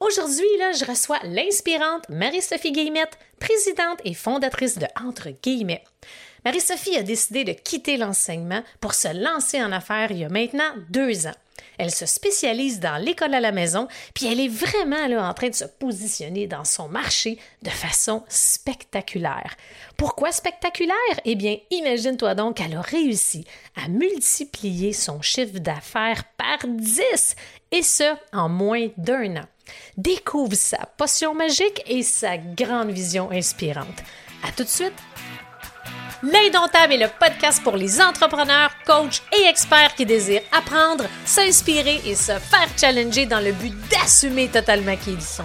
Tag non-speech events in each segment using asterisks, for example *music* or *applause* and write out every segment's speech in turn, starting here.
Aujourd'hui, là, je reçois l'inspirante Marie-Sophie Guillemette, présidente et fondatrice de Entre Guillemets. Marie-Sophie a décidé de quitter l'enseignement pour se lancer en affaires il y a maintenant deux ans. Elle se spécialise dans l'école à la maison, puis elle est vraiment là, en train de se positionner dans son marché de façon spectaculaire. Pourquoi spectaculaire? Eh bien, imagine-toi donc qu'elle a réussi à multiplier son chiffre d'affaires par 10, et ce, en moins d'un an. Découvre sa potion magique et sa grande vision inspirante. À tout de suite! L'Indomptable est le podcast pour les entrepreneurs, coachs et experts qui désirent apprendre, s'inspirer et se faire challenger dans le but d'assumer totalement qui ils sont.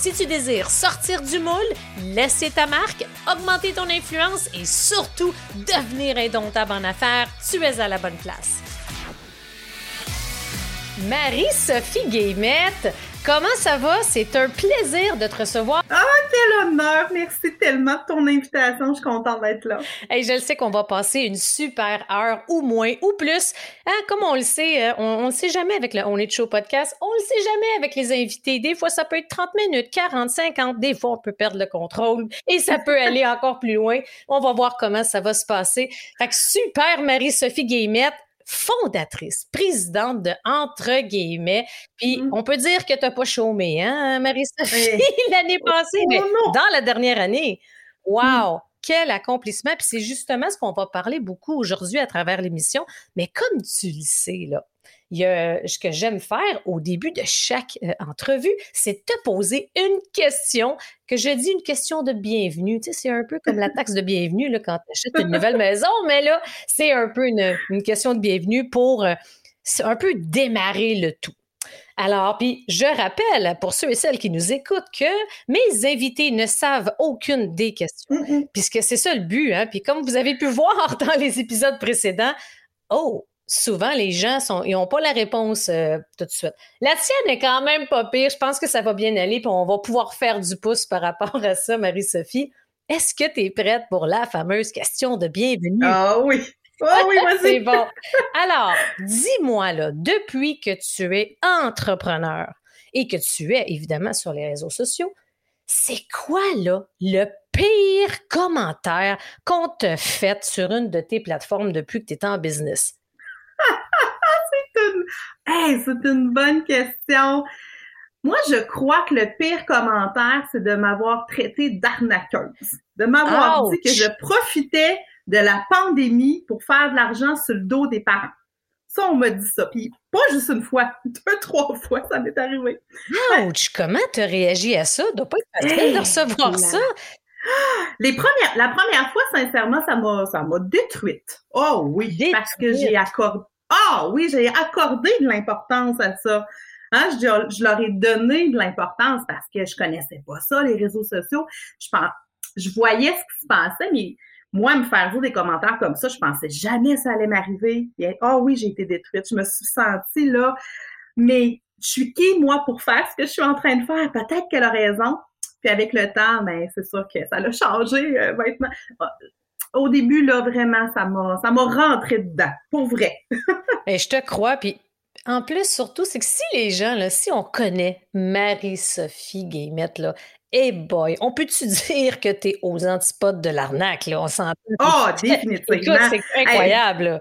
Si tu désires sortir du moule, laisser ta marque, augmenter ton influence et surtout devenir indomptable en affaires, tu es à la bonne place. Marie-Sophie Guillemette, Comment ça va? C'est un plaisir de te recevoir. Ah, quel honneur! Merci tellement de ton invitation. Je suis contente d'être là. Hey, je le sais qu'on va passer une super heure ou moins ou plus. Hein, comme on le sait, euh, on, ne le sait jamais avec le On est show podcast. On le sait jamais avec les invités. Des fois, ça peut être 30 minutes, 40, 50. Des fois, on peut perdre le contrôle et ça peut *laughs* aller encore plus loin. On va voir comment ça va se passer. Fait que super Marie-Sophie Guillemette fondatrice, présidente de Entre guillemets. Puis mmh. on peut dire que tu n'as pas chômé, hein, Marie-Sophie, *laughs* l'année oh, passée, mais oh, dans la dernière année. Mmh. Wow! Quel accomplissement! Puis c'est justement ce qu'on va parler beaucoup aujourd'hui à travers l'émission. Mais comme tu le sais, là, il y a, ce que j'aime faire au début de chaque euh, entrevue, c'est te poser une question que je dis une question de bienvenue. Tu sais, c'est un peu comme la taxe de bienvenue là, quand tu achètes une nouvelle maison, mais là, c'est un peu une, question de bienvenue pour euh, un peu démarrer le tout. Alors, puis je rappelle pour ceux et celles qui nous écoutent que mes invités ne savent aucune des questions, puisque c'est ça le but. Hein? Puis comme vous avez pu voir dans les épisodes précédents, oh, souvent, les gens sont, ils n'ont pas la réponse euh, tout de suite. La tienne est quand même pas pire. Je pense que ça va bien aller, puis on va pouvoir faire du pouce par rapport à ça, Marie-Sophie. Est-ce que tu es prête pour la fameuse question de bienvenue? Ah oui. Ah *laughs* oui, vas-y. C'est bon. Alors, dis-moi, là, depuis que tu es entrepreneur et que tu es évidemment sur les réseaux sociaux, c'est quoi, là, le pire commentaire qu'on te fait sur une de tes plateformes depuis que tu es en business? C'est une... bonne question. Moi, je crois que le pire commentaire, c'est de m'avoir traité d'arnaqueuse, de m'avoir dit que je profitais de la pandémie pour faire de l'argent sur le dos des parents. Ça, on m'a dit ça. Puis pas juste une fois, *laughs* deux, trois fois, ça m'est arrivé. Ouch! Comment tu as réagi à ça? Doit pas être facile de recevoir ça. *gasps* Les premières, la première fois, sincèrement, ça m'a, ça m'a détruite. Oh oui, parce que j'ai accordé, ah oui, j'ai accordé de l'importance à ça. Hein, je, leur ai donné de l'importance parce que je connaissais pas ça, les réseaux sociaux. Je je voyais ce qui se passait, mais moi, me faire dire des commentaires comme ça, je pensais jamais ça allait m'arriver. Ah oh oui, j'ai été détruite. Je me suis sentie là. Mais je suis qui, moi, pour faire ce que je suis en train de faire? Peut-être qu'elle a raison. Puis avec le temps, ben, c'est sûr que ça l'a changé euh, maintenant au début, là, vraiment, ça m'a, ça m'a rentré dedans, pour vrai. *laughs* Et je te crois, puis en plus, surtout, c'est que si les gens, là, si on connaît Marie-Sophie Guillemette, là, hey boy, on peut-tu *laughs* dire que tu es aux antipodes de l'arnaque, là? On s'entend. Oh, définitivement. c'est incroyable,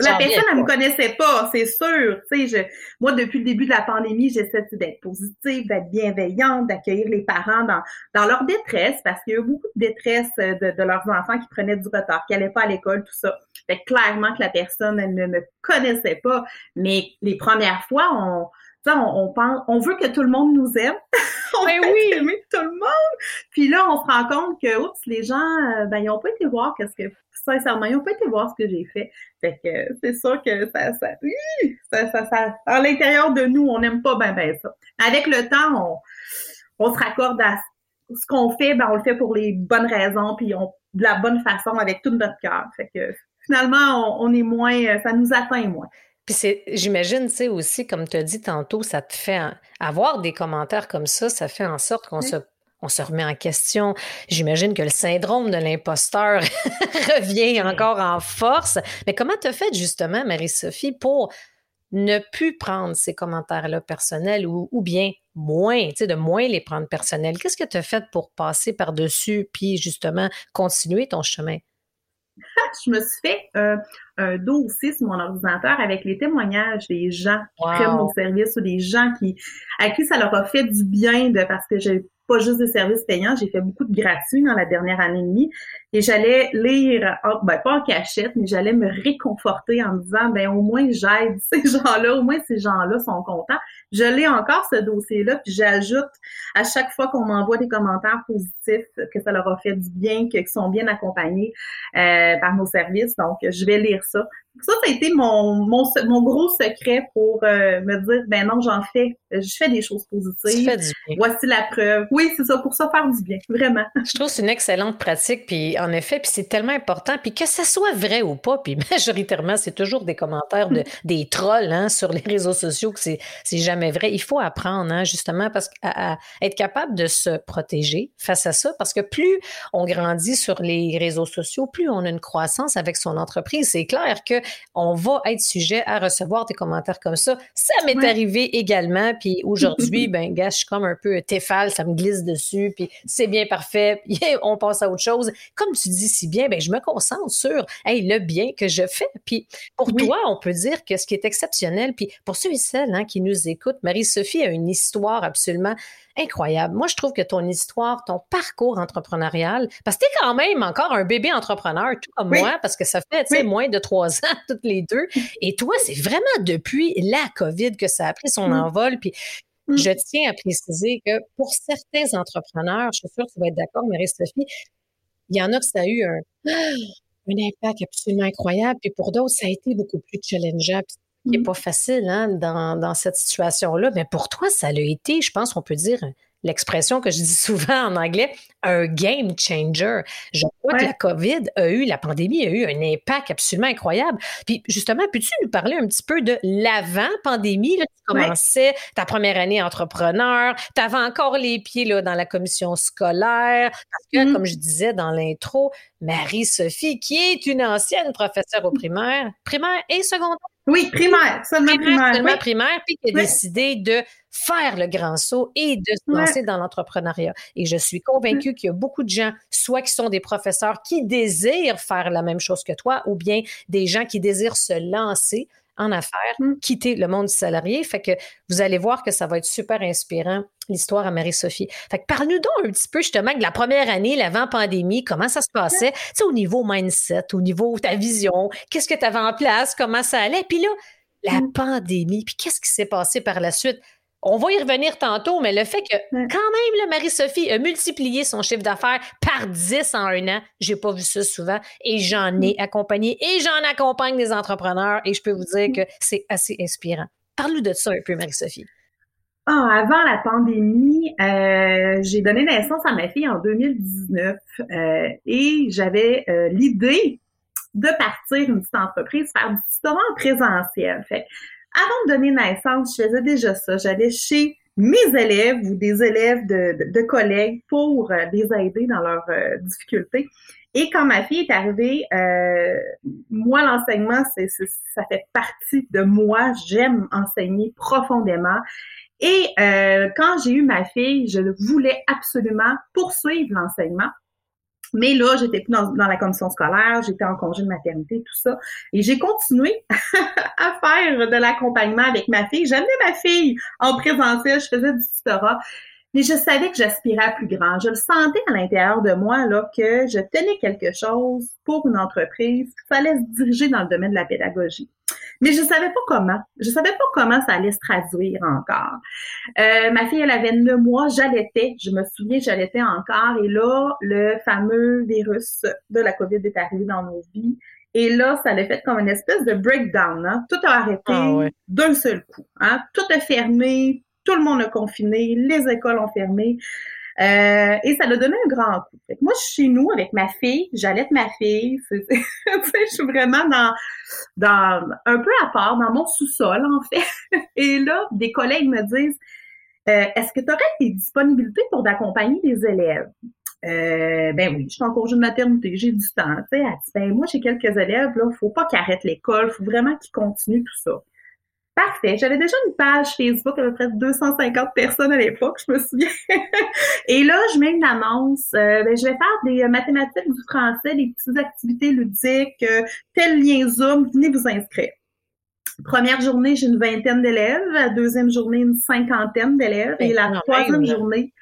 la personne, elle me connaissait pas, c'est sûr. Sais, moi, depuis le début de la pandémie, j'essaie d'être positive, d'être bienveillante, d'accueillir les parents dans, dans leur détresse, parce qu'il y a eu beaucoup de détresse euh, de, de, leurs enfants qui prenaient du retard, qui n'allaient pas à l'école, tout ça. Fait clairement que la personne, elle ne me connaissait pas. Mais les premières fois, on, on, on, pense, on veut que tout le monde nous aime. *laughs* on ben oui. aimer tout le monde. Puis là, on se rend compte que, oups, les gens, euh, ben, ils n'ont pas été voir qu'est-ce que sincèrement, ils n'ont pas été voir ce que j'ai fait. Fait que c'est sûr que ça, ça, ça, ça, ça à l'intérieur de nous, on n'aime pas bien ben ça. Avec le temps, on, on se raccorde à ce qu'on fait, ben on le fait pour les bonnes raisons, puis on de la bonne façon avec tout notre cœur. Fait que finalement, on, est moins, ça nous atteint moins. Puis c'est, j'imagine, tu sais, aussi, comme tu as dit tantôt, ça te fait avoir des commentaires comme ça, ça fait en sorte qu'on se on se remet en question. J'imagine que le syndrome de l'imposteur *laughs* revient encore en force. Mais comment tu as fait justement, Marie-Sophie, pour ne plus prendre ces commentaires-là personnels ou, bien moins, tu sais, de moins les prendre personnels? Qu'est-ce que tu as fait pour passer par-dessus puis justement continuer ton chemin? *laughs* je me suis fait un dossier sur mon ordinateur avec les témoignages des gens qui prennent mon service ou des gens qui à qui ça leur a fait du bien de parce que j'ai pas juste des services payants, j'ai fait beaucoup de gratuits dans la dernière année et demie. Et j'allais lire, ben pas en cachette, mais j'allais me réconforter en me disant, ben au moins j'aide *laughs* ces gens-là, au moins ces gens-là sont contents. Je l'ai encore ce dossier-là, puis j'ajoute à chaque fois qu'on m'envoie des commentaires positifs que ça leur a fait du bien, qu'ils sont bien accompagnés euh, par nos services. Donc, je vais lire ça. Ça, ça a été mon, mon, mon gros secret pour euh, me dire, ben non, j'en fais, je fais des choses positives. Voici la preuve. Oui, c'est ça, pour ça faire du bien, vraiment. Je trouve que c'est une excellente pratique, puis en effet, puis c'est tellement important, puis que ça soit vrai ou pas, puis *laughs* majoritairement, c'est toujours des commentaires de des trolls hein, sur les réseaux sociaux que c'est jamais vrai. Il faut apprendre, hein, justement, parce qu'à être capable de se protéger face à ça, parce que plus on grandit sur les réseaux sociaux, plus on a une croissance avec son entreprise. C'est clair que on va être sujet à recevoir des commentaires comme ça. Ça m'est arrivé également, puis aujourd'hui, *laughs* ben, gars, je suis comme un peu téfal, ça me glisse dessus, puis c'est bien parfait, *laughs* on passe à autre chose. Comme tu dis si bien, ben, je me concentre sur hey, le bien que je fais. Puis pour toi, on peut dire que ce qui est exceptionnel, puis pour ceux et celles hein, qui nous écoutent, Marie-Sophie a une histoire absolument incroyable. Moi, je trouve que ton histoire, ton parcours entrepreneurial, parce que tu es quand même encore un bébé entrepreneur, tout comme moi, parce que ça fait moins de trois ans *laughs* toutes les deux. *laughs* Et toi, c'est vraiment depuis la COVID que ça a pris son mm. envol. Puis mm. je tiens à préciser que pour certains entrepreneurs, je suis sûre que tu vas être d'accord, Marie-Sophie, il y en a que ça a eu un, *gasps* un impact absolument incroyable. Puis pour d'autres, ça a été beaucoup plus challengeant qui n'est mmh. pas facile hein, dans, dans, cette situation-là. Mais pour toi, ça l'a été, je pense qu'on peut dire l'expression que je dis souvent en anglais, un game changer. Je crois que la COVID a eu, la pandémie a eu un impact absolument incroyable. Puis justement, peux-tu nous parler un petit peu de l'avant-pandémie? Tu commençais ta première année entrepreneur, tu avais encore les pieds là, dans la commission scolaire, parce que, mmh. comme je disais dans l'intro, Marie-Sophie, qui est une ancienne professeure au primaire, primaire et secondaire, oui, primaire, seulement primaire. Seulement primaire, puis qui a décidé de faire le grand saut et de se lancer dans l'entrepreneuriat. Et je suis convaincue qu'il y a beaucoup de gens, soit qui sont des professeurs qui désirent faire la même chose que toi, ou bien des gens qui désirent se lancer en affaires, mm. quitter le monde du salarié. Fait que vous allez voir que ça va être super inspirant, l'histoire à Marie-Sophie. Fait que parle-nous donc un petit peu justement de la première année, l'avant-pandémie, comment ça se passait, tu sais, au niveau mindset, au niveau ta vision, qu'est-ce que tu avais en place, comment ça allait? Puis là, la mm. pandémie, puis qu'est-ce qui s'est passé par la suite? On va y revenir tantôt, mais le fait que quand même, Marie-Sophie a multiplié son chiffre d'affaires par 10 en un an, j'ai pas vu ça souvent et j'en ai accompagné et j'en accompagne des entrepreneurs et je peux vous dire que c'est assez inspirant. Parle-nous de ça un peu, Marie-Sophie. Ah, avant la pandémie, euh, j'ai donné naissance à ma fille en 2019 euh, et j'avais euh, l'idée de partir une petite entreprise, faire du tutorat en présentiel. Fait avant de donner naissance, je faisais déjà ça. J'allais chez mes élèves ou des élèves de, collègues pour euh, les aider dans leurs euh, difficultés. Et quand ma fille est arrivée, euh, moi, l'enseignement, c'est, ça fait partie de moi. J'aime enseigner profondément. Et quand j'ai eu ma fille, je voulais absolument poursuivre l'enseignement. Mais là, j'étais plus dans, la commission scolaire, j'étais en congé de maternité, tout ça. Et j'ai continué *laughs* à faire de l'accompagnement avec ma fille. J'amenais ma fille en présentiel, je faisais du tutorat. Mais je savais que j'aspirais à plus grand. Je le sentais à l'intérieur de moi là que je tenais quelque chose pour une entreprise, qu'il fallait se diriger dans le domaine de la pédagogie. Mais je savais pas comment. Je savais pas comment ça allait se traduire encore. Euh, ma fille, elle avait neuf mois, j'allaitais. Je me souviens, j'allaitais encore. Et là, le fameux virus de la COVID est arrivé dans nos vies. Et là, ça l'a fait comme une espèce de breakdown. Hein? Tout a arrêté ah d'un seul coup. Hein? Tout est fermé, tout le monde a confiné, les écoles ont fermé. Euh, et ça l'a donné un grand coup. moi, je suis chez nous avec ma fille, j'allais ma fille. *laughs* je suis vraiment dans, dans un peu à part, dans mon sous-sol, en fait. *laughs* Et là, des collègues me disent euh, Est-ce que tu aurais des disponibilités pour d'accompagner des élèves? Euh, ben oui, je suis en congé de maternité, j'ai du temps. Tu sais, ben moi, j'ai quelques élèves, là, faut pas qu'ils arrêtent l'école, faut vraiment qu'ils continuent tout ça. Parfait. J'avais déjà une page Facebook à peu près 250 personnes à l'époque, je me souviens. *laughs* Et là, je mets une annonce. Euh, ben, je vais faire des mathématiques du français, des petites activités ludiques, euh, tel lien Zoom, venez vous inscrire. Première journée, j'ai une vingtaine d'élèves. La deuxième journée, une cinquantaine d'élèves. Et la troisième journée,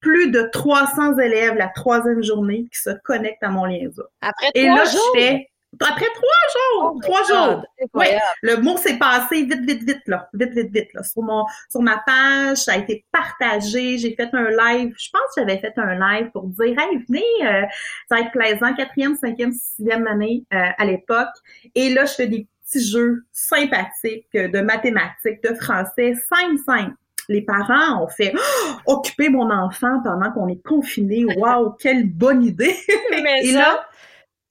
plus de 300 élèves la troisième journée qui se connectent à mon lien Zoom. Après trois Et là, je fais après trois jours, oh trois jours. Oui, le mot s'est passé vite, vite, vite, là. Vite, vite, vite, là. Sur mon, sur ma page, ça a été partagé. J'ai fait un live. Je pense que j'avais fait un live pour dire, hey, venez, euh, ça va être plaisant. Quatrième, cinquième, sixième année, euh, à l'époque. Et là, je fais des petits jeux sympathiques de mathématiques, de français, simple, simple les parents ont fait oh, occuper mon enfant pendant qu'on est confiné. *laughs* Waouh, quelle bonne idée! Mais Et là,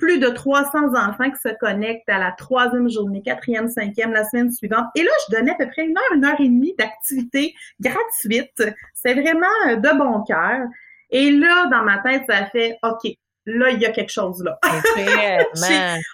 plus de 300 enfants qui se connectent à la troisième journée, quatrième, cinquième, la semaine suivante. Et là, je donnais à peu près une heure, une heure et demie d'activité gratuite. C'est vraiment euh, de bon cœur. Et là, dans ma tête, ça fait OK, là, il y a quelque chose là. *laughs*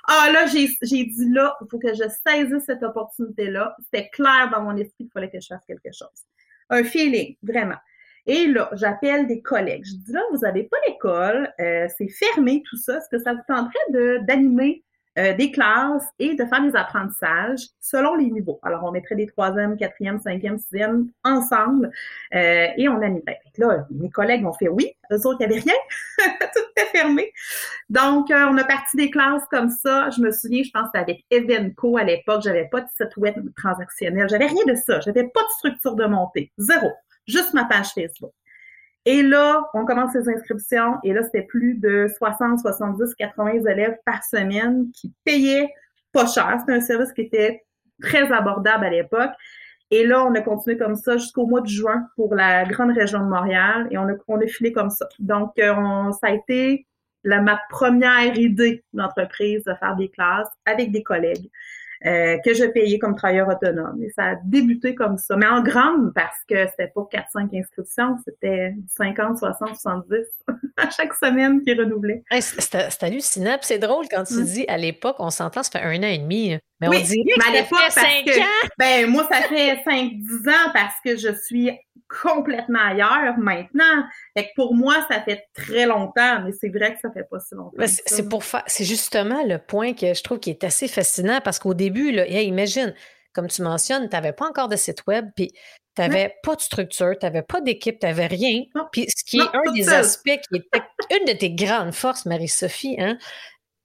ah là, j'ai dit là, il faut que je saisisse cette opportunité-là. C'était clair dans mon esprit qu'il fallait que je fasse quelque chose. Un feeling, vraiment. Et là, j'appelle des collègues. Je dis là, vous n'avez pas d'école, euh, c'est fermé tout ça. Est-ce que ça vous tenterait d'animer euh, des classes et de faire des apprentissages selon les niveaux? Alors, on mettrait des troisième, quatrième, cinquième, sixième ensemble euh, et on animerait. là, mes collègues ont fait oui. Eux autres, il n'y avait rien. *laughs* tout était fermé. Donc, on a parti des classes comme ça. Je me souviens, je pense que c'était avec Evenco à l'époque. J'avais pas de site web transactionnel. J'avais rien de ça. J'avais pas de structure de montée. Zéro juste ma page Facebook. Et là, on commence les inscriptions et là, c'était plus de 60, 70, 80 élèves par semaine qui payaient pas cher. C'était un service qui était très abordable à l'époque. Et là, on a continué comme ça jusqu'au mois de juin pour la grande région de Montréal et on a, on a filé comme ça. Donc, euh, on, ça a été la, ma première idée d'entreprise de faire des classes avec des collègues. Euh, que je payais comme travailleur autonome. Et ça a débuté comme ça. Mais en grande, parce que c'était pas 4-5 inscriptions, c'était 50, 60, 70 à chaque semaine qui renouvelait. c'est hallucinant. c'est drôle quand tu mm. dis à l'époque, on s'entend, ça fait un an et demi. Mais on dirait que à l'époque, ça fait 5 ans. Ben, moi, ça fait 5-10 ans parce que je suis complètement ailleurs maintenant. Fait que pour moi, ça fait très longtemps, mais c'est vrai que ça fait pas si longtemps. C'est pour c'est justement le point que je trouve qui est assez fascinant parce qu'au début, là, imagine, comme tu mentionnes, tu n'avais pas encore de site web, puis tu n'avais pas de structure, tu n'avais pas d'équipe, tu n'avais rien. Puis ce qui est un des aspects qui est *laughs* une de tes grandes forces, Marie-Sophie, hein,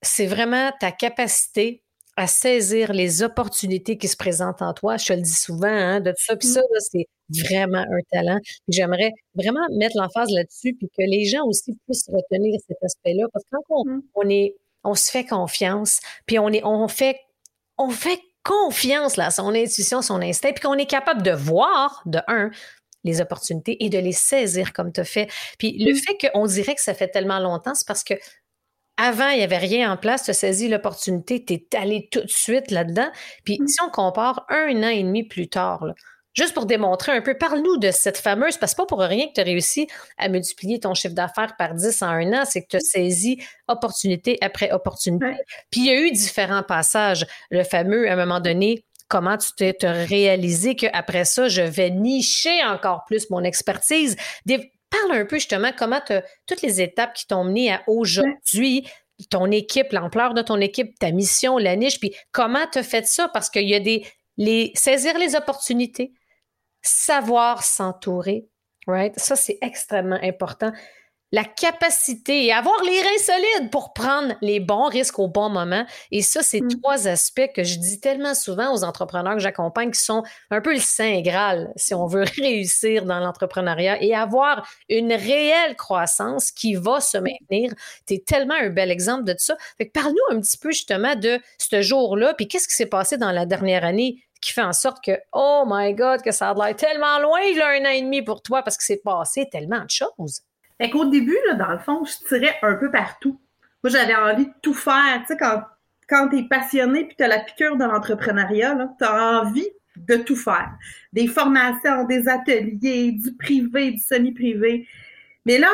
c'est vraiment ta capacité à saisir les opportunités qui se présentent en toi. Je te le dis souvent, hein, de tout ça. Puis ça, mmh. c'est vraiment un talent. J'aimerais vraiment mettre l'emphase là-dessus, puis que les gens aussi puissent retenir cet aspect-là. Parce que quand mmh. on, est, on se fait confiance, puis on, est, on, fait, on fait confiance là, à son intuition, son instinct, puis qu'on est capable de voir, de un, les opportunités et de les saisir comme tu as fait. Puis le mmh. fait qu'on dirait que ça fait tellement longtemps, c'est parce que avant, il n'y avait rien en place, tu as saisi l'opportunité, tu es allé tout de suite là-dedans. Puis mmh. si on compare un an et demi plus tard, juste pour démontrer un peu, parle-nous de cette fameuse, parce que pas pour rien que tu as réussi à multiplier ton chiffre d'affaires par 10 en un an, c'est que tu as saisi opportunité après opportunité. Puis il y a eu différents passages. Le fameux, à un moment donné, comment tu t'es réalisé qu'après ça, je vais nicher encore plus mon expertise. Des, parle un peu justement comment toutes les étapes qui t'ont mené à aujourd'hui, ton équipe, l'ampleur de ton équipe, ta mission, la niche, puis comment tu as fait ça? Parce qu'il y a des. Saisir les opportunités, savoir s'entourer, right? Ça, c'est extrêmement important la capacité et avoir les reins solides pour prendre les bons risques au bon moment. Et ça, c'est mm. trois aspects que je dis tellement souvent aux entrepreneurs que j'accompagne qui sont un peu le saint graal si on veut *laughs* réussir dans l'entrepreneuriat et avoir une réelle croissance qui va se maintenir. Tu es tellement un bel exemple de ça. Fait parle-nous un petit peu justement de ce jour-là, puis qu'est-ce qui s'est passé dans la dernière année qui fait en sorte que, oh my God, que ça a l'air tellement loin, il a un an et demi pour toi parce que c'est passé tellement de choses. Fait qu'au début, là, dans le fond, je tirais un peu partout. Moi, j'avais envie de tout faire. Tu sais, quand, quand t'es passionné puis t'as la piqûre de l'entrepreneuriat, t'as envie de tout faire. Des formations, des ateliers, du privé, du semi-privé. Mais là,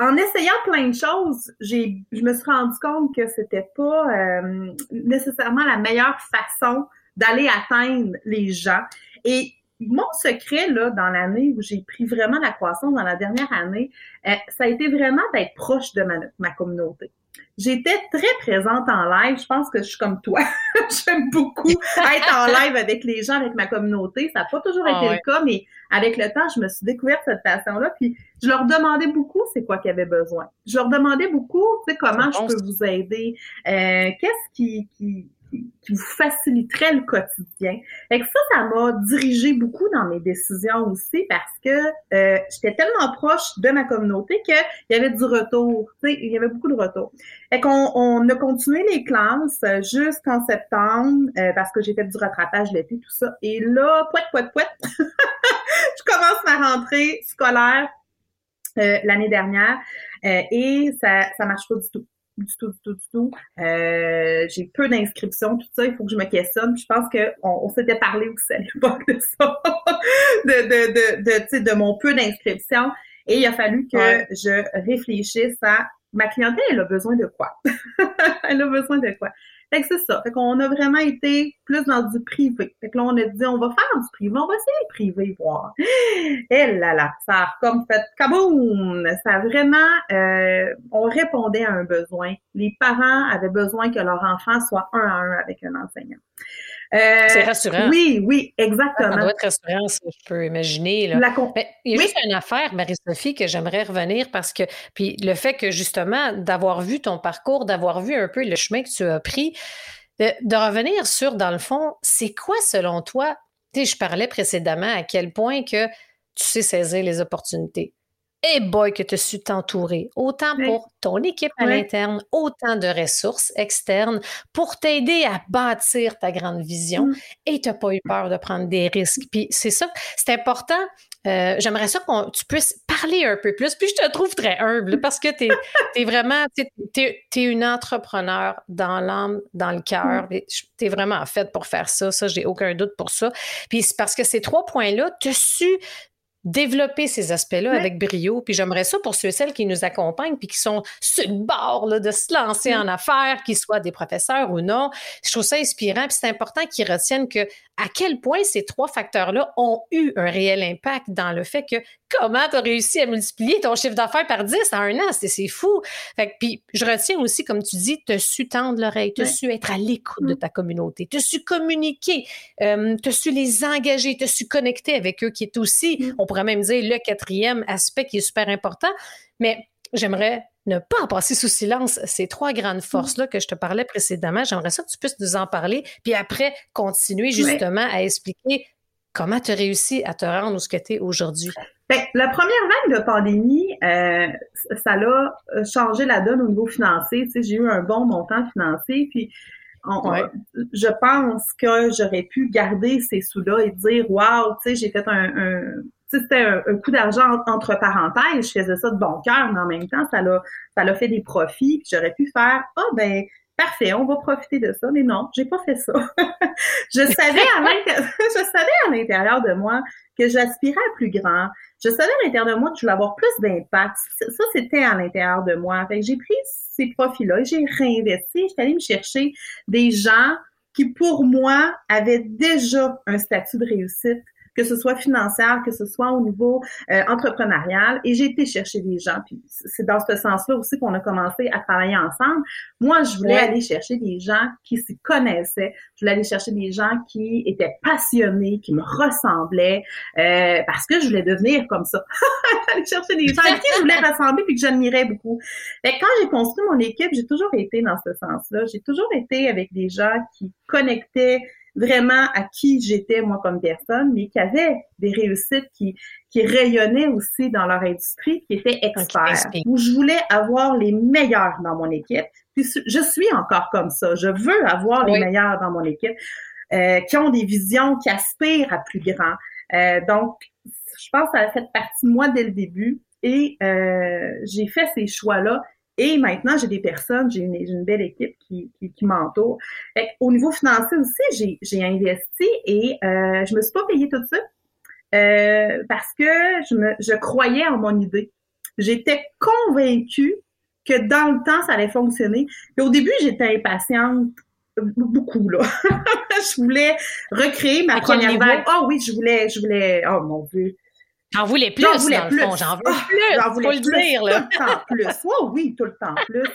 en essayant plein de choses, j'ai, je me suis rendu compte que c'était pas euh, nécessairement la meilleure façon d'aller atteindre les gens. Et mon secret là dans l'année où j'ai pris vraiment la croissance dans la dernière année, euh, ça a été vraiment d'être proche de ma, ma communauté. J'étais très présente en live. Je pense que je suis comme toi. *laughs* J'aime beaucoup être en *laughs* live avec les gens, avec ma communauté. Ça n'a pas toujours ah été le cas, mais avec le temps, je me suis découverte cette passion-là. Puis je leur demandais beaucoup c'est quoi qu'ils avaient besoin. Je leur demandais beaucoup, tu sais, comment je peux vous aider. Euh, qu'est-ce qui, qui qui, vous faciliterait le quotidien. Et ça, ça m'a dirigé beaucoup dans mes décisions aussi parce que euh, j'étais tellement proche de ma communauté qu'il y avait du retour. Il y avait beaucoup de retour. Et qu'on on a continué les classes jusqu'en septembre euh, parce que j'ai fait du rattrapage l'été, tout ça. Et là, poète, poète, poète, *laughs* je commence ma rentrée scolaire euh, l'année dernière et ça ça marche pas du tout du tout, du tout, du tout. Euh, j'ai peu d'inscriptions, tout ça, il faut que je me questionne. je pense qu'on on, s'était parlé aussi à l'époque de ça, *laughs* de, de, de, de, de mon peu d'inscriptions. Et il a fallu que je réfléchisse à ma clientèle, elle a besoin de quoi? *laughs* elle a besoin de quoi? Fait que c'est ça. Fait qu'on a vraiment été plus dans du privé. Fait que là, on a dit, on va faire du privé, on va essayer le privé, voir. Et eh là là, ça a comme fait kaboum! Ça a vraiment, euh, on répondait à un besoin. Les parents avaient besoin que leur enfant soit un à un avec un enseignant. Euh, c'est rassurant. Oui, oui, exactement. Ça doit être rassurant, ça, je peux imaginer. Là. Il y a juste une affaire, Marie-Sophie, que j'aimerais revenir parce que, puis le fait que justement, d'avoir vu ton parcours, d'avoir vu un peu le chemin que tu as pris, de, de revenir sur, dans le fond, c'est quoi selon toi? Tu sais, je parlais précédemment à quel point que tu sais saisir les opportunités et boy, que tu su t'entourer, autant pour ton équipe à l'interne, autant de ressources externes pour t'aider à bâtir ta grande vision mm. et tu n'as pas eu peur de prendre des risques. Puis c'est ça, c'est important. Euh, j'aimerais ça que tu puisses parler un peu plus. Puis je te trouve très humble parce que tu es, *laughs* vraiment, tu es, une entrepreneur dans l'âme, dans le cœur. Mm. Tu es vraiment faite pour faire ça. Ça, j'ai aucun doute pour ça. Puis c'est parce que ces trois points-là, tu as su développer ces aspects-là avec brio. Puis j'aimerais ça pour ceux et celles qui nous accompagnent puis qui sont sur le bord là, de se lancer en affaires, qu'ils soient des professeurs ou non. Je trouve ça inspirant. Puis c'est important qu'ils retiennent que à quel point ces trois facteurs-là ont eu un réel impact dans le fait que comment tu as réussi à multiplier ton chiffre d'affaires par 10 en un an. C'est fou. Fait puis je retiens aussi, comme tu dis, tu as su tendre l'oreille, tu as su être à l'écoute de mm. ta communauté, tu as su communiquer, euh, tu as su les engager, tu as su connecter avec eux, qui est aussi, mm. on pourrait même dire, le quatrième aspect qui est super important. Mais j'aimerais ne pas passer sous silence ces trois grandes forces-là que je te parlais précédemment. J'aimerais ça que tu puisses nous en parler, puis après continuer justement à expliquer comment tu as réussi à te rendre où ce que tu es aujourd'hui. Ben, la première vague de pandémie, euh, ça l'a euh, changé la donne au niveau financier. Tu sais, j'ai eu un bon montant financier, puis je pense que j'aurais pu garder ces sous-là et dire, wow, tu sais, j'ai fait un, un c'était un, coup d'argent entre parenthèses, je faisais ça de bon cœur, mais en même temps, ça l'a, ça l'a fait des profits. J'aurais pu faire, ah oh, ben, parfait, on va profiter de ça. Mais non, j'ai pas fait ça. *laughs* je savais à *laughs* je savais à l'intérieur de moi que j'aspirais à plus grand. Je savais à l'intérieur de moi que je voulais avoir plus d'impact. Ça, c'était à l'intérieur de moi. Fait j'ai pris ces profits-là et j'ai réinvesti. J'étais allée me chercher des gens qui, pour moi, avaient déjà un statut de réussite que ce soit financière, que ce soit au niveau euh, entrepreneurial. Et j'ai été chercher des gens. Puis c'est dans ce sens-là aussi qu'on a commencé à travailler ensemble. Moi, je voulais aller chercher des gens qui s'y connaissaient. Je voulais aller chercher des gens qui étaient passionnés, qui me ressemblaient, euh, parce que je voulais devenir comme ça. *laughs* aller chercher des gens à qui je voulais ressembler puis que j'admirais beaucoup. Fait quand j'ai construit mon équipe, j'ai toujours été dans ce sens-là. J'ai toujours été avec des gens qui connectaient vraiment à qui j'étais moi comme personne, mais qui avaient des réussites qui, qui rayonnaient aussi dans leur industrie, qui étaient experts, où je voulais avoir les meilleurs dans mon équipe. Puis je suis encore comme ça. Je veux avoir les meilleurs dans mon équipe. euh, qui ont des visions, qui aspirent à plus grand. Euh, donc, je pense que ça a fait partie de moi dès le début et euh, j'ai fait ces choix-là. Et maintenant, j'ai des personnes, j'ai une, belle équipe qui, qui, qui m'entoure. Au niveau financier aussi, j'ai investi et euh, je me suis pas payée tout de suite euh, parce que je, me, je croyais en mon idée. J'étais convaincue que dans le temps, ça allait fonctionner. Et au début, j'étais impatiente beaucoup là. *laughs* je voulais recréer ma première vague. Oh oui, je voulais, je voulais. Oh mon dieu. J'en voulais plus, j'en voulais plus. J'en veux ah, plus. J'en voulais plus, le dire, là. Tout le temps plus. *laughs* Oh oui, tout le temps plus.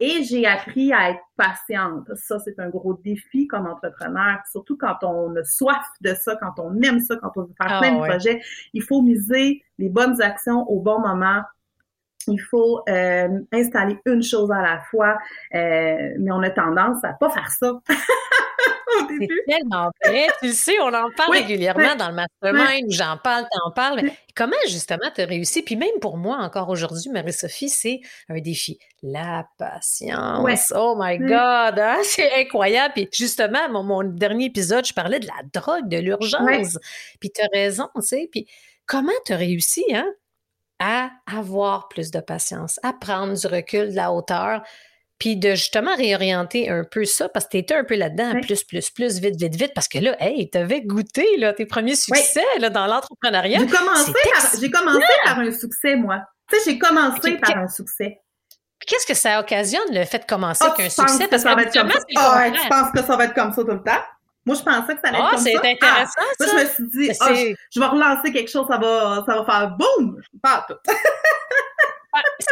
Et j'ai appris à être patiente. Ça, c'est un gros défi comme entrepreneur, surtout quand on a soif de ça, quand on aime ça, quand on veut faire ah, plein de projets. Il faut miser les bonnes actions au bon moment, il faut euh, installer une chose à la fois, euh, mais on a tendance à pas faire ça. *laughs* C'est tellement vrai. tu le sais, on en parle régulièrement dans le mastermind, j'en parle, t'en parles. comment justement tu as réussi? Puis même pour moi, encore aujourd'hui, Marie-Sophie, c'est un défi. La patience. Oh my God! Hein? *laughs* C'est incroyable. Puis justement, mon, mon, dernier épisode, je parlais de la drogue, de l'urgence. Puis tu as raison, tu sais. Puis comment tu as réussi, hein? à avoir plus de patience, à prendre du recul, de la hauteur, puis de justement réorienter un peu ça, parce que tu étais un peu là-dedans, plus, plus, plus, vite, vite, vite, parce que là, hey, tu avais goûté là, tes premiers succès là, dans l'entrepreneuriat. J'ai commencé, par, j'ai commencé par un succès, moi. Tu sais, j'ai commencé par un succès. Qu'est-ce que ça occasionne, le fait de commencer ah, avec un succès? Parce que ça va être comme ça. Ah, tu penses que ça va être comme ça tout le temps? Moi, je pensais que ça allait être ah, comme ça. c'est intéressant, ah, ça. Moi, je me suis dit, ah, je, vais relancer quelque chose, ça va, ça va faire boum! Pas tout. *laughs*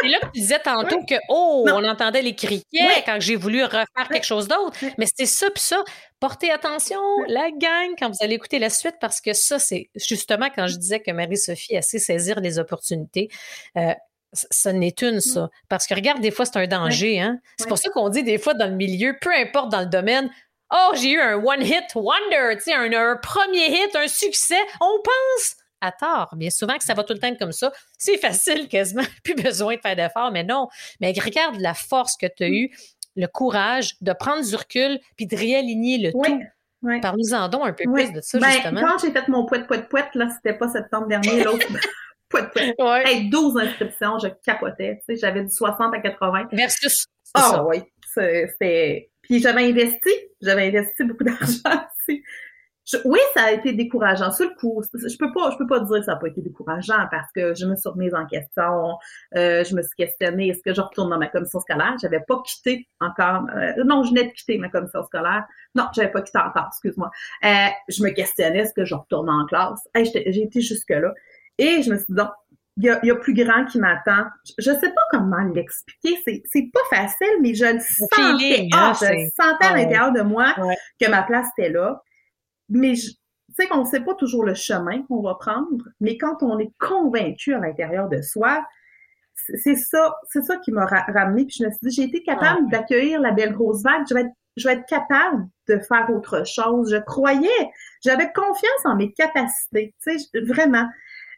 c'est là que tu disais tantôt que, oh, on entendait les criquets quand j'ai voulu refaire quelque chose d'autre. Mais c'était ça, puis ça. Portez attention, la gang, quand vous allez écouter la suite, parce que ça, c'est justement quand je disais que Marie-Sophie a sait saisir les opportunités. Euh, ça n'est une, ça. Parce que regarde, des fois, c'est un danger. Hein? C'est pour ça qu'on dit des fois dans le milieu, peu importe dans le domaine, Oh, j'ai eu un one-hit wonder, tu sais, un, premier hit, un succès. On pense à tort, bien souvent que ça va tout le temps comme ça. C'est facile quasiment, *laughs* plus besoin de faire d'efforts, mais non. Mais regarde la force que tu as eue, le courage de prendre du recul puis de réaligner le tout. Parle-nous-en donc un peu plus de ça, ben, justement. Quand j'ai fait mon poète poète poète, là, c'était pas septembre dernier, l'autre. *laughs* *laughs* poète poète. Ouais. 12 inscriptions, je capotais. Tu sais, j'avais du 60 à 80. Versus. Ah oui, c'était puis j'avais investi, j'avais investi beaucoup d'argent aussi. Oui, ça a été décourageant. Sur le coup, je peux pas, je peux pas dire que ça n'a pas été décourageant parce que je me suis remise en question. Euh, je me suis questionnée est-ce que je retourne dans ma commission scolaire? J'avais pas quitté encore. Euh, non, je venais de quitter ma commission scolaire. Non, j'avais pas quitté encore. Excuse-moi. Euh, je me questionnais est-ce que je retourne en classe? J'ai été jusque là et je me suis dit non, il y a, plus grand qui m'attend. Je ne sais pas comment l'expliquer. C'est, c'est pas facile, mais je le sentais. Ah, hein, je sentais à l'intérieur de moi que ma place était là. Mais tu sais qu'on ne sait pas toujours le chemin qu'on va prendre, mais quand on est convaincu à l'intérieur de soi, c'est ça, c'est ça qui m'a ramené. Puis je me suis dit, j'ai été capable d'accueillir la belle grosse vague. Je vais, être, je vais être capable de faire autre chose. Je croyais, j'avais confiance en mes capacités. Tu sais, vraiment.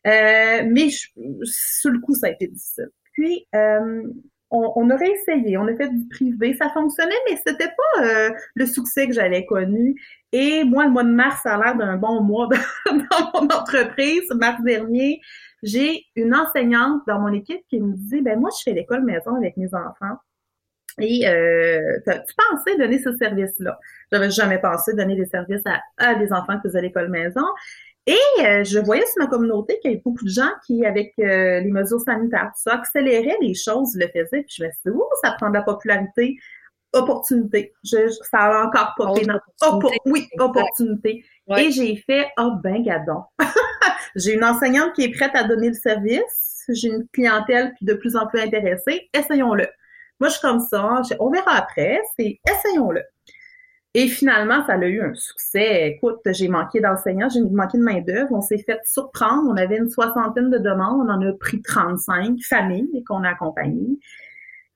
Euh, mais sur le coup, ça a été difficile. Puis, euh, on, aurait essayé, on a fait du privé, ça fonctionnait, mais c'était pas euh, le succès que j'avais connu. Et moi, le mois de mars, ça a l'air d'un bon mois *laughs* dans, mon entreprise. Mars dernier, j'ai une enseignante dans mon équipe qui me dit, ben moi, je fais l'école maison avec mes enfants. Et euh, tu pensais donner ce service-là? J'avais jamais pensé donner des services à, à des enfants qui faisaient l'école maison. Et euh, je voyais sur ma communauté qu'il y avait beaucoup de gens qui, avec euh, les mesures sanitaires, ça accélérait les choses, le faisaient. Puis je me suis dit, oh, ça prend de la popularité, opportunité. Je, ça a encore pas fait. oui, opportunité. Et j'ai fait, oh ben gadon. *laughs* j'ai une enseignante qui est prête à donner le service. J'ai une clientèle qui est de plus en plus intéressée. Essayons-le. Moi, je suis comme ça. On verra après. C'est essayons-le. Et finalement, ça a eu un succès. Écoute, j'ai manqué d'enseignants, j'ai manqué de main-d'œuvre. On s'est fait surprendre. On avait une soixantaine de demandes. On en a pris 35 familles qu'on a accompagnées.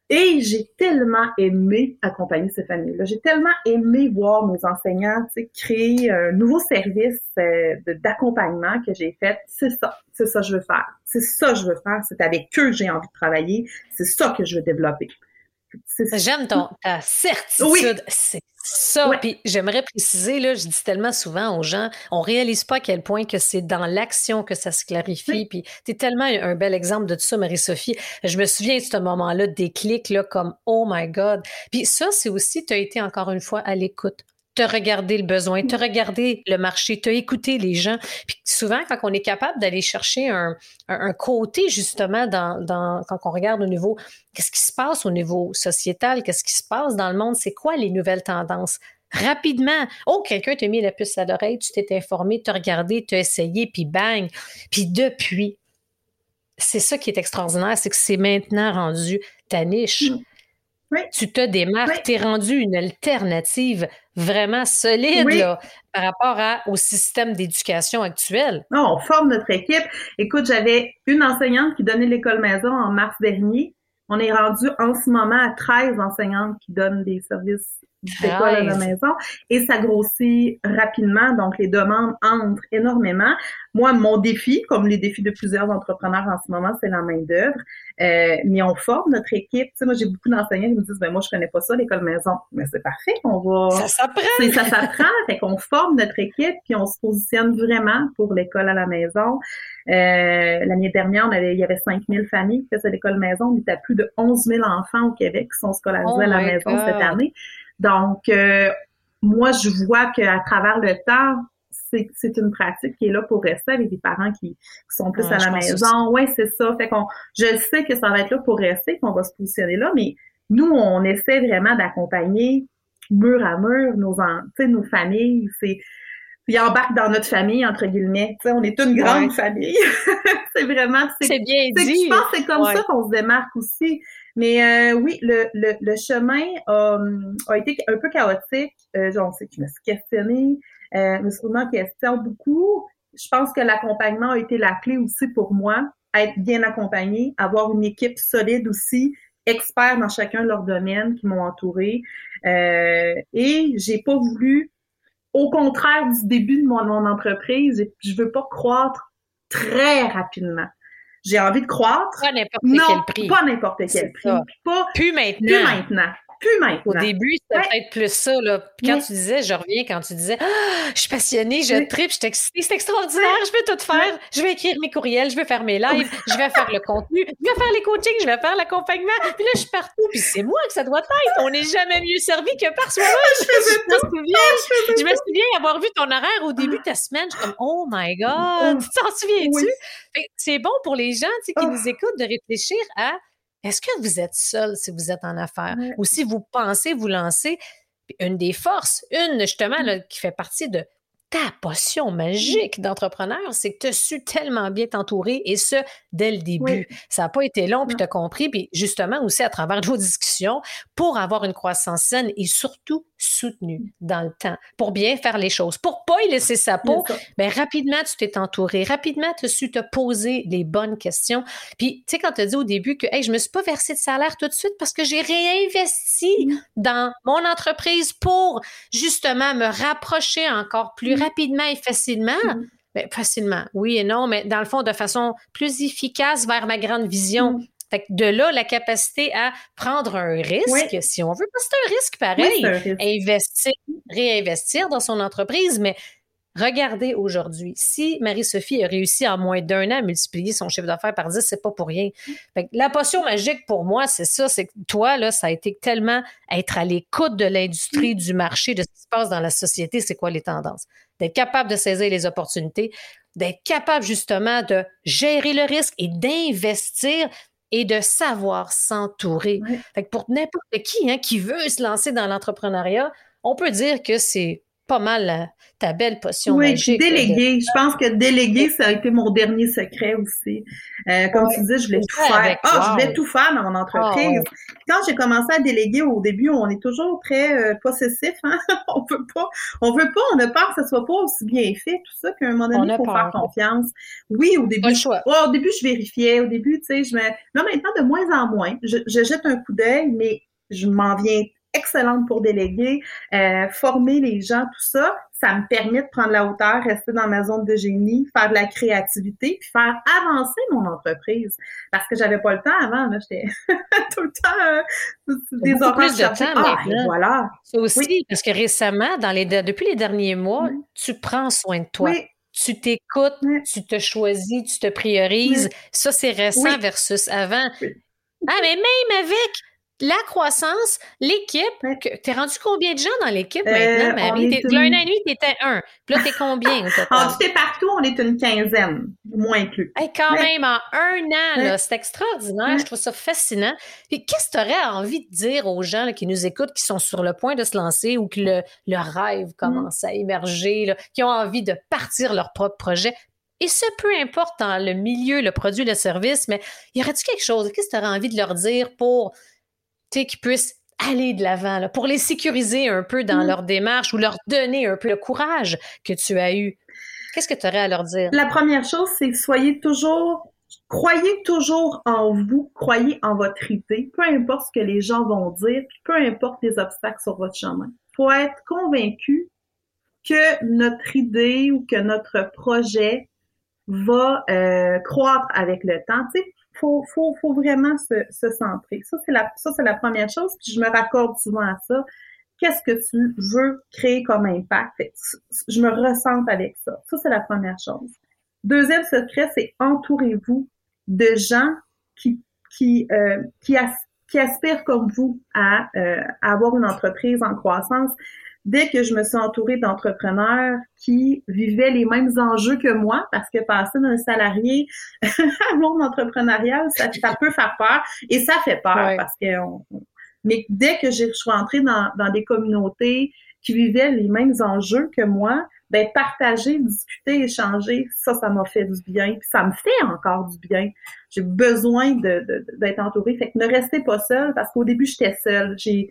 Et j'ai tellement aimé accompagner ces familles-là. J'ai tellement aimé voir nos enseignants créer un nouveau service euh, d'accompagnement que j'ai fait. C'est ça, c'est ça que je veux faire. C'est ça que je veux faire. C'est avec eux que j'ai envie de travailler. C'est ça que je veux développer. J'aime ton ta certitude. C'est ça. Puis j'aimerais préciser, là, je dis tellement souvent aux gens, on réalise pas à quel point que c'est dans l'action que ça se clarifie. Puis tu es tellement un bel exemple de tout ça, Marie-Sophie. Je me souviens de ce moment-là, des clics, là, comme Oh my God. Puis ça, c'est aussi, tu as été encore une fois à l'écoute te regarder le besoin, te regarder le marché, te écouter les gens. Puis souvent, quand on est capable d'aller chercher un, un, côté, justement, quand on regarde au niveau, qu'est-ce qui se passe au niveau sociétal, qu'est-ce qui se passe dans le monde, c'est quoi les nouvelles tendances? Rapidement, oh, quelqu'un t'a mis la puce à l'oreille, tu t'es informé, t'as regardé, t'as essayé, puis bang. Puis depuis, c'est ça qui est extraordinaire, c'est que c'est maintenant rendu ta niche. Tu te démarques, tu es rendu une alternative vraiment solide par rapport à, au système d'éducation actuel. Non, on forme notre équipe. Écoute, j'avais une enseignante qui donnait l'école maison en mars dernier. On est rendu en ce moment à 13 enseignantes qui donnent des services d'école à la maison et ça grossit rapidement, donc les demandes entrent énormément. Moi, mon défi, comme les défis de plusieurs entrepreneurs en ce moment, c'est la main d'œuvre. Euh, mais on forme notre équipe. Tu sais, moi, j'ai beaucoup d'enseignants qui me disent, ben moi, je connais pas ça, l'école maison. Mais c'est parfait, on va. Ça s'apprend. Ça s'apprend. fait qu'on forme notre équipe puis on se positionne vraiment pour l'école à la maison. Euh, L'année dernière, on avait, il y avait 5000 familles qui faisaient l'école maison. On était à plus de 11 000 enfants au Québec qui sont scolarisés oh à la maison cette année. Donc, euh, moi, je vois qu'à travers le temps, c'est une pratique qui est là pour rester avec des parents qui, sont plus à la maison. Oui, c'est ça. Fait qu'on, je sais que ça va être là pour rester, qu'on va se positionner là, mais nous, on essaie vraiment d'accompagner mur à mur nos, nos familles. C'est, ils embarquent dans notre famille, entre guillemets. sais, on est une grande famille. *laughs* c'est vraiment... C'est bien dit. Je pense que c'est comme ça qu'on se démarque aussi. Mais euh, oui, le, le, le chemin a, a, été un peu chaotique. Euh, genre, je me suis questionnée, euh, je me suis remis en question beaucoup. Je pense que l'accompagnement a été la clé aussi pour moi, être bien accompagné, avoir une équipe solide aussi, experts dans chacun de leurs domaines qui m'ont entouré. Euh, et j'ai pas voulu, au contraire du début de mon, mon entreprise, je veux pas croître très rapidement j'ai envie de croître. Pas n'importe quel prix. Pas n'importe quel prix. Pas, plus maintenant. Plus maintenant. Plus maintenant. Au début, c'était peut-être plus ça. Là. quand tu disais, je reviens, quand tu disais, ah, je suis passionnée, je tripe, je suis excitée, c'est extraordinaire, je vais tout faire. Je vais écrire mes courriels, je vais faire mes lives, je vais faire le contenu, je vais faire les coachings, je vais faire l'accompagnement. Puis là, je suis partout. Puis c'est moi que ça doit être. On n'est jamais mieux servi que par soi-même. *laughs* Je, me souviens, je me souviens avoir vu ton horaire au début de ta semaine. Je suis comme, oh my God, tu t'en souviens-tu? C'est bon pour les gens qui ah. nous écoutent de réfléchir à est-ce que vous êtes seul si vous êtes en affaires? Ou si vous pensez vous lancer? Une des forces, une justement mmh. qui fait partie de ta potion magique d'entrepreneur, c'est que tu as su tellement bien t'entourer et ce, dès le début. Ça n'a pas été long, puis tu as compris, puis justement aussi à travers nos discussions, pour avoir une croissance saine et surtout soutenue mmh. dans le temps, pour bien faire les choses, pour pas y laisser sa peau, bien, rapidement, tu t'es entouré, rapidement, tu as su te poser les bonnes questions. Puis, tu sais, quand tu as dit au début que, hey, je me suis pas versé de salaire tout de suite parce que j'ai réinvesti mmh. dans mon entreprise pour justement me rapprocher encore plus rapidement et facilement. Mm. Ben, facilement, oui et non, mais dans le fond, de façon plus efficace vers ma grande vision. Mm. Fait de là, la capacité à prendre un risque, si on veut, parce que c'est un risque pareil, investir, réinvestir dans son entreprise, mais Regardez aujourd'hui, si Marie-Sophie a réussi en moins d'un an à multiplier son chiffre d'affaires par 10, c'est pas pour rien. la potion magique pour moi, c'est ça, c'est que toi, là, ça a été tellement être à l'écoute de l'industrie, du marché, de ce qui se passe dans la société, c'est quoi les tendances? D'être capable de saisir les opportunités, d'être capable justement de gérer le risque et d'investir et de savoir s'entourer. pour n'importe qui hein, qui veut se lancer dans l'entrepreneuriat, on peut dire que c'est pas mal euh, ta belle potion oui, magique. déléguer. Je pense que déléguer, ça a été mon dernier secret aussi. Euh, comme tu disais, je voulais tout faire. Ah, je voulais tout faire dans mon ah, entreprise. Quand j'ai commencé à déléguer au début, on est toujours très euh, possessif. Hein? *laughs* on peut pas, on veut pas, on a peur que ce soit pas aussi bien fait, tout ça, qu'à un moment donné, il faut faire confiance. Oui, au début, je, oh, au début, je vérifiais. Au début, tu sais, je me. Là, maintenant, de moins en moins, je, je jette un coup d'œil, mais je m'en viens excellente pour déléguer, euh, former les gens, tout ça, ça me permet de prendre la hauteur, rester dans ma zone de génie, faire de la créativité, puis faire avancer mon entreprise. Parce que j'avais pas le temps avant, là, j'étais *laughs* tout le temps euh, des plus de temps ah, voilà. C'est aussi parce que récemment, dans les depuis les derniers mois, tu prends soin de toi. Tu t'écoutes, tu te choisis, tu te priorises. Ça, c'est récent versus avant. Ah, mais même avec la croissance, l'équipe, t'es rendu combien de gens dans l'équipe euh, maintenant, Marie? Une... L'un an et demi, t'étais un. Puis là, t'es combien *laughs* en tout et partout, on est une quinzaine, moins plus. quand même, en un an, c'est extraordinaire. Je trouve ça fascinant. Puis qu'est-ce que tu aurais envie de dire aux gens qui nous écoutent, qui sont sur le point de se lancer ou que le, rêve mm. commence à émerger, qui ont envie de partir leur propre projet? Et ce, peu importe dans le milieu, le produit, le service, mais y aurait-tu quelque chose? Qu'est-ce que tu aurais envie de leur dire pour qu'ils puissent aller de l'avant, pour les sécuriser un peu dans mm. leur démarche ou leur donner un peu le courage que tu as eu. Qu'est-ce que tu aurais à leur dire? La première chose, c'est soyez toujours, croyez toujours en vous, croyez en votre idée, peu importe ce que les gens vont dire, puis peu importe les obstacles sur votre chemin. Faut être convaincu que notre idée ou que notre projet va euh, croître avec le temps. Tu sais, faut, faut, faut vraiment se, se centrer. Ça, c'est la, ça, c'est la première chose. Puis je me raccorde souvent à ça. Qu'est-ce que tu veux créer comme impact? je me ressente avec ça. Ça, c'est la première chose. Deuxième secret, c'est entourez-vous de gens qui, qui, euh, aspirent comme vous euh, à avoir une entreprise en croissance dès que je me suis entourée d'entrepreneurs qui vivaient les mêmes enjeux que moi, parce que passer d'un salarié *laughs* à monde entrepreneurial, ça, peut faire peur et ça fait peur parce que mais dès que je suis rentrée dans, dans des communautés qui vivaient les mêmes enjeux que moi, ben partager, discuter, échanger, ça, ça m'a fait du bien. Puis ça me fait encore du bien. J'ai besoin de, d'être entourée. Fait que ne restez pas seul parce qu'au début, j'étais seule. J'ai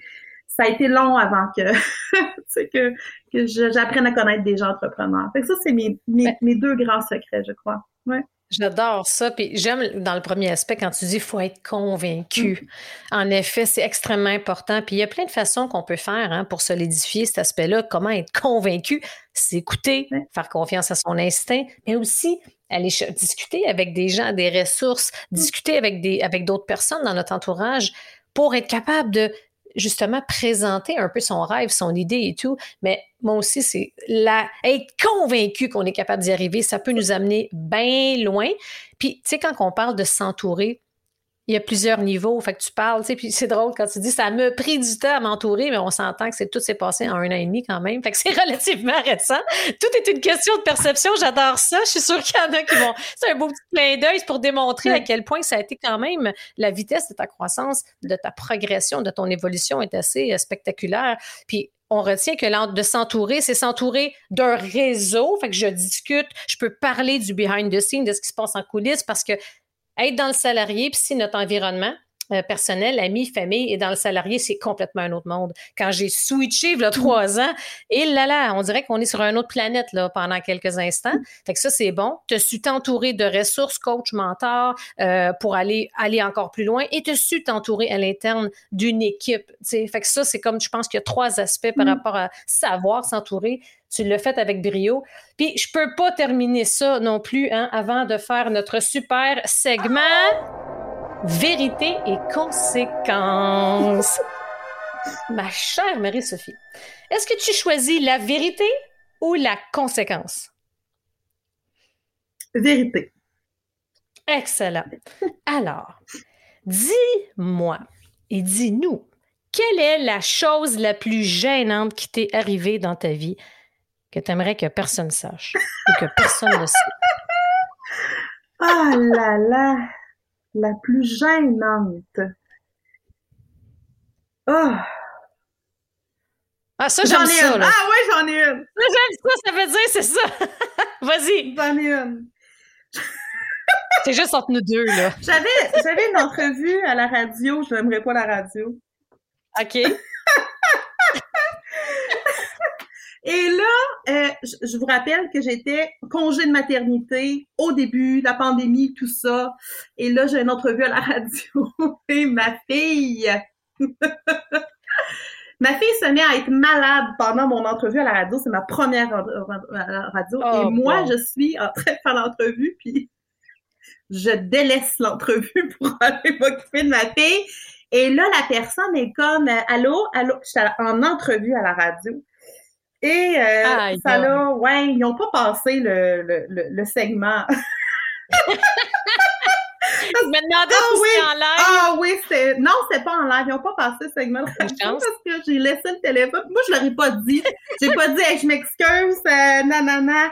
ça a été long avant que, *laughs* que, que j'apprenne à connaître des gens entrepreneurs. Fait que ça, c'est mes, mes, mes, deux grands secrets, je crois. Ouais. J'adore ça. Puis j'aime dans le premier aspect quand tu dis qu'il faut être convaincu. Mm. En effet, c'est extrêmement important. Puis il y a plein de façons qu'on peut faire hein, pour solidifier cet aspect-là. Comment être convaincu? C'est écouter, faire confiance à son instinct, mais aussi aller discuter avec des gens, des ressources, mm. discuter avec des avec d'autres personnes dans notre entourage pour être capable de justement présenter un peu son rêve, son idée et tout. Mais moi aussi, c'est la, être convaincu qu'on est capable d'y arriver, ça peut nous amener bien loin. Puis, tu sais, quand on parle de s'entourer, il y a plusieurs niveaux. Fait que tu parles, tu sais, puis c'est drôle quand tu dis ça m'a pris du temps à m'entourer, mais on s'entend que c'est tout s'est passé en un an et demi quand même. Fait que c'est *laughs* relativement récent. Tout est une question de perception. J'adore ça. Je suis sûre qu'il y en a qui vont. C'est un beau petit clin d'œil pour démontrer à quel point ça a été quand même la vitesse de ta croissance, de ta progression, de ton évolution est assez euh, spectaculaire. Puis on retient que de s'entourer, c'est s'entourer d'un réseau. Fait que je discute, je peux parler du behind the scenes, de ce qui se passe en coulisses parce que être dans le salarié, puis si notre environnement euh, personnel, amis, famille, et dans le salarié, c'est complètement un autre monde. Quand j'ai switché il y a trois ans, et là là, on dirait qu'on est sur une autre planète là, pendant quelques instants. Fait que ça, c'est bon. Tu su t'entourer de ressources, coach, mentor, euh, pour aller, aller encore plus loin, et tu su t'entourer à l'interne d'une équipe. T'sais. Fait que ça, c'est comme, je pense qu'il y a trois aspects par mm. rapport à savoir s'entourer. Tu l'as fait avec brio. Puis je peux pas terminer ça non plus hein, avant de faire notre super segment Vérité et conséquences. *laughs* Ma chère Marie-Sophie, est-ce que tu choisis la vérité ou la conséquence? Vérité. Excellent. Alors, dis-moi et dis-nous, quelle est la chose la plus gênante qui t'est arrivée dans ta vie? Que tu aimerais que personne sache ou que personne ne sait? *laughs* Ah là là, la plus gênante. Oh. Ah, ça, j'aime ça. Là. Ah oui, j'en ai une. Ça, j'aime ça, ça veut dire, c'est ça. *laughs* Vas-y. J'en ai une. *laughs* c'est juste entre nous deux, là. J'avais, j'avais une entrevue à la radio. Je n'aimerais pas la radio. OK. Et là, euh, je vous rappelle que j'étais congé de maternité au début, la pandémie, tout ça. Et là, j'ai une entrevue à la radio. *laughs* Et ma fille *laughs* Ma fille se met à être malade pendant mon entrevue à la radio. C'est ma première radio. et oh, moi, je suis en train de faire l'entrevue, puis *laughs* je délaisse l'entrevue pour aller m'occuper de ma fille. Et là, la personne est comme euh, Allô, allô, je suis en entrevue à la radio. Et euh, ça là, ouais, ils n'ont pas passé le, le, le, segment. *laughs* Je me demandais ah, si oui. en live. Ah oui, c'est. Non, c'est pas en live. Ils n'ont pas passé ce segment parce que j'ai laissé le téléphone. Moi, je l'aurais pas dit. J'ai pas dit je m'excuse, euh, nanana.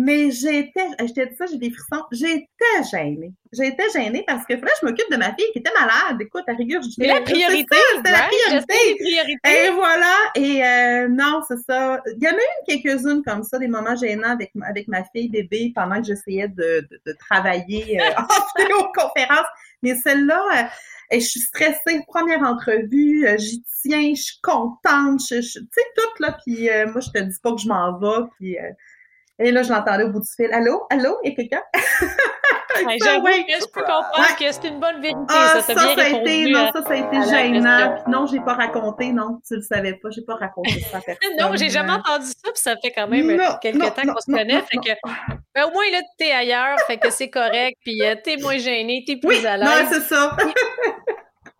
Mais j'étais, je t'ai dit ça, j'ai des frissons. J'étais gênée. J'étais gênée parce que là, je m'occupe de ma fille qui était malade. Écoute, à rigueur, je dis. la priorité. C'était la priorité. Et voilà. Et euh, non, c'est ça. Il y en a eu quelques-unes comme ça, des moments gênants avec, avec ma fille bébé pendant que j'essayais de, de, travailler euh, *laughs* en vidéoconférence. Mais celle-là, euh, et je suis stressée. Première entrevue, euh, j'y tiens, je suis contente. Je, tu sais, tout, là. Puis moi, je te dis pas que je m'en vais. Puis et là, je l'entendais au bout du fil. Allô? Allô? Il y a quelqu'un? *laughs* *laughs* J'avoue que je peux comprendre que c'est une bonne vérité. Ah, ça, ça, ça, a été, non, ça, ça a été gênant. Puis non, j'ai pas raconté, non, tu le savais pas, j'ai pas raconté ça à personne. *laughs* non, j'ai jamais entendu ça, puis ça fait quand même non, quelques non, temps qu'on se connaît. fait que, ben, au moins, là, t'es ailleurs, fait que c'est correct, puis euh, t'es moins gêné, t'es plus à l'aise. Oui, c'est ça.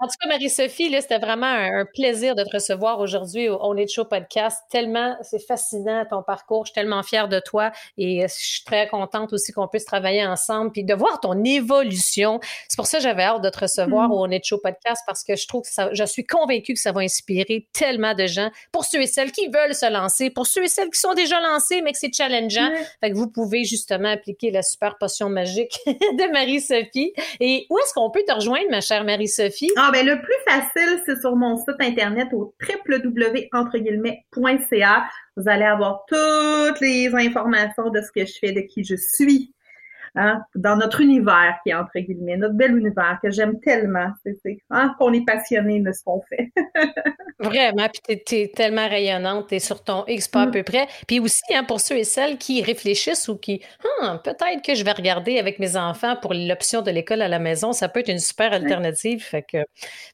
En tout cas, Marie-Sophie, c'était vraiment un, plaisir de te recevoir aujourd'hui au On est Show podcast. Tellement, c'est fascinant ton parcours. Je suis tellement fière de toi et euh, je suis très contente aussi qu'on puisse travailler ensemble puis de voir ton évolution. C'est pour ça que j'avais hâte de te recevoir mm. au On est Show podcast parce que je trouve que ça, je suis convaincue que ça va inspirer tellement de gens pour ceux et celles qui veulent se lancer, pour ceux et celles qui sont déjà lancés mais que c'est challengeant. Fait que vous pouvez justement appliquer la super potion magique *laughs* de Marie-Sophie. Et où est-ce qu'on peut te rejoindre, ma chère Marie-Sophie? Ah, ben, le plus facile, c'est sur mon site internet au www.ca. Vous allez avoir toutes les informations de ce que je fais, de qui je suis. Hein, dans notre univers qui est entre guillemets, notre bel univers que j'aime tellement. C'est hein, qu'on est passionné de ce qu'on fait. *laughs* Vraiment, puis tu es, tellement rayonnante, tu es sur ton X pas à mm. peu près. Puis aussi, hein, pour ceux et celles qui réfléchissent ou qui, hum, peut-être que je vais regarder avec mes enfants pour l'option de l'école à la maison, ça peut être une super alternative. Fait, que,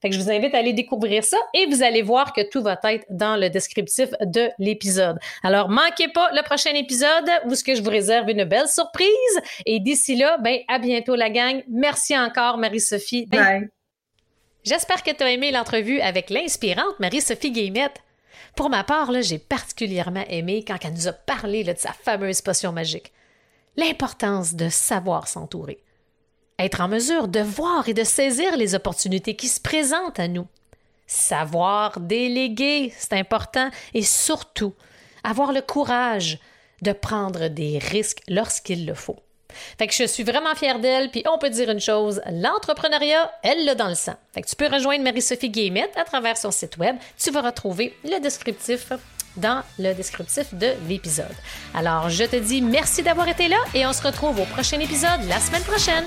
fait que je vous invite à aller découvrir ça et vous allez voir que tout va être dans le descriptif de l'épisode. Alors, manquez pas le prochain épisode où ce que je vous réserve une belle surprise et d'ici là, ben, à bientôt la gang. Merci encore, Marie-Sophie. Bye. J'espère que tu as aimé l'entrevue avec l'inspirante Marie-Sophie Guillemette. Pour ma part, j'ai particulièrement aimé quand elle nous a parlé de sa fameuse potion magique. L'importance de savoir s'entourer. Être en mesure de voir et de saisir les opportunités qui se présentent à nous. Savoir déléguer, c'est important. Et surtout, avoir le courage de prendre des risques lorsqu'il le faut. Fait que je suis vraiment fière d'elle, puis on peut dire une chose, l'entrepreneuriat, elle l'a dans le sang. Fait que tu peux rejoindre Marie-Sophie Guillemette à travers son site web. Tu vas retrouver le descriptif dans le descriptif de l'épisode. Alors, je te dis merci d'avoir été là et on se retrouve au prochain épisode la semaine prochaine.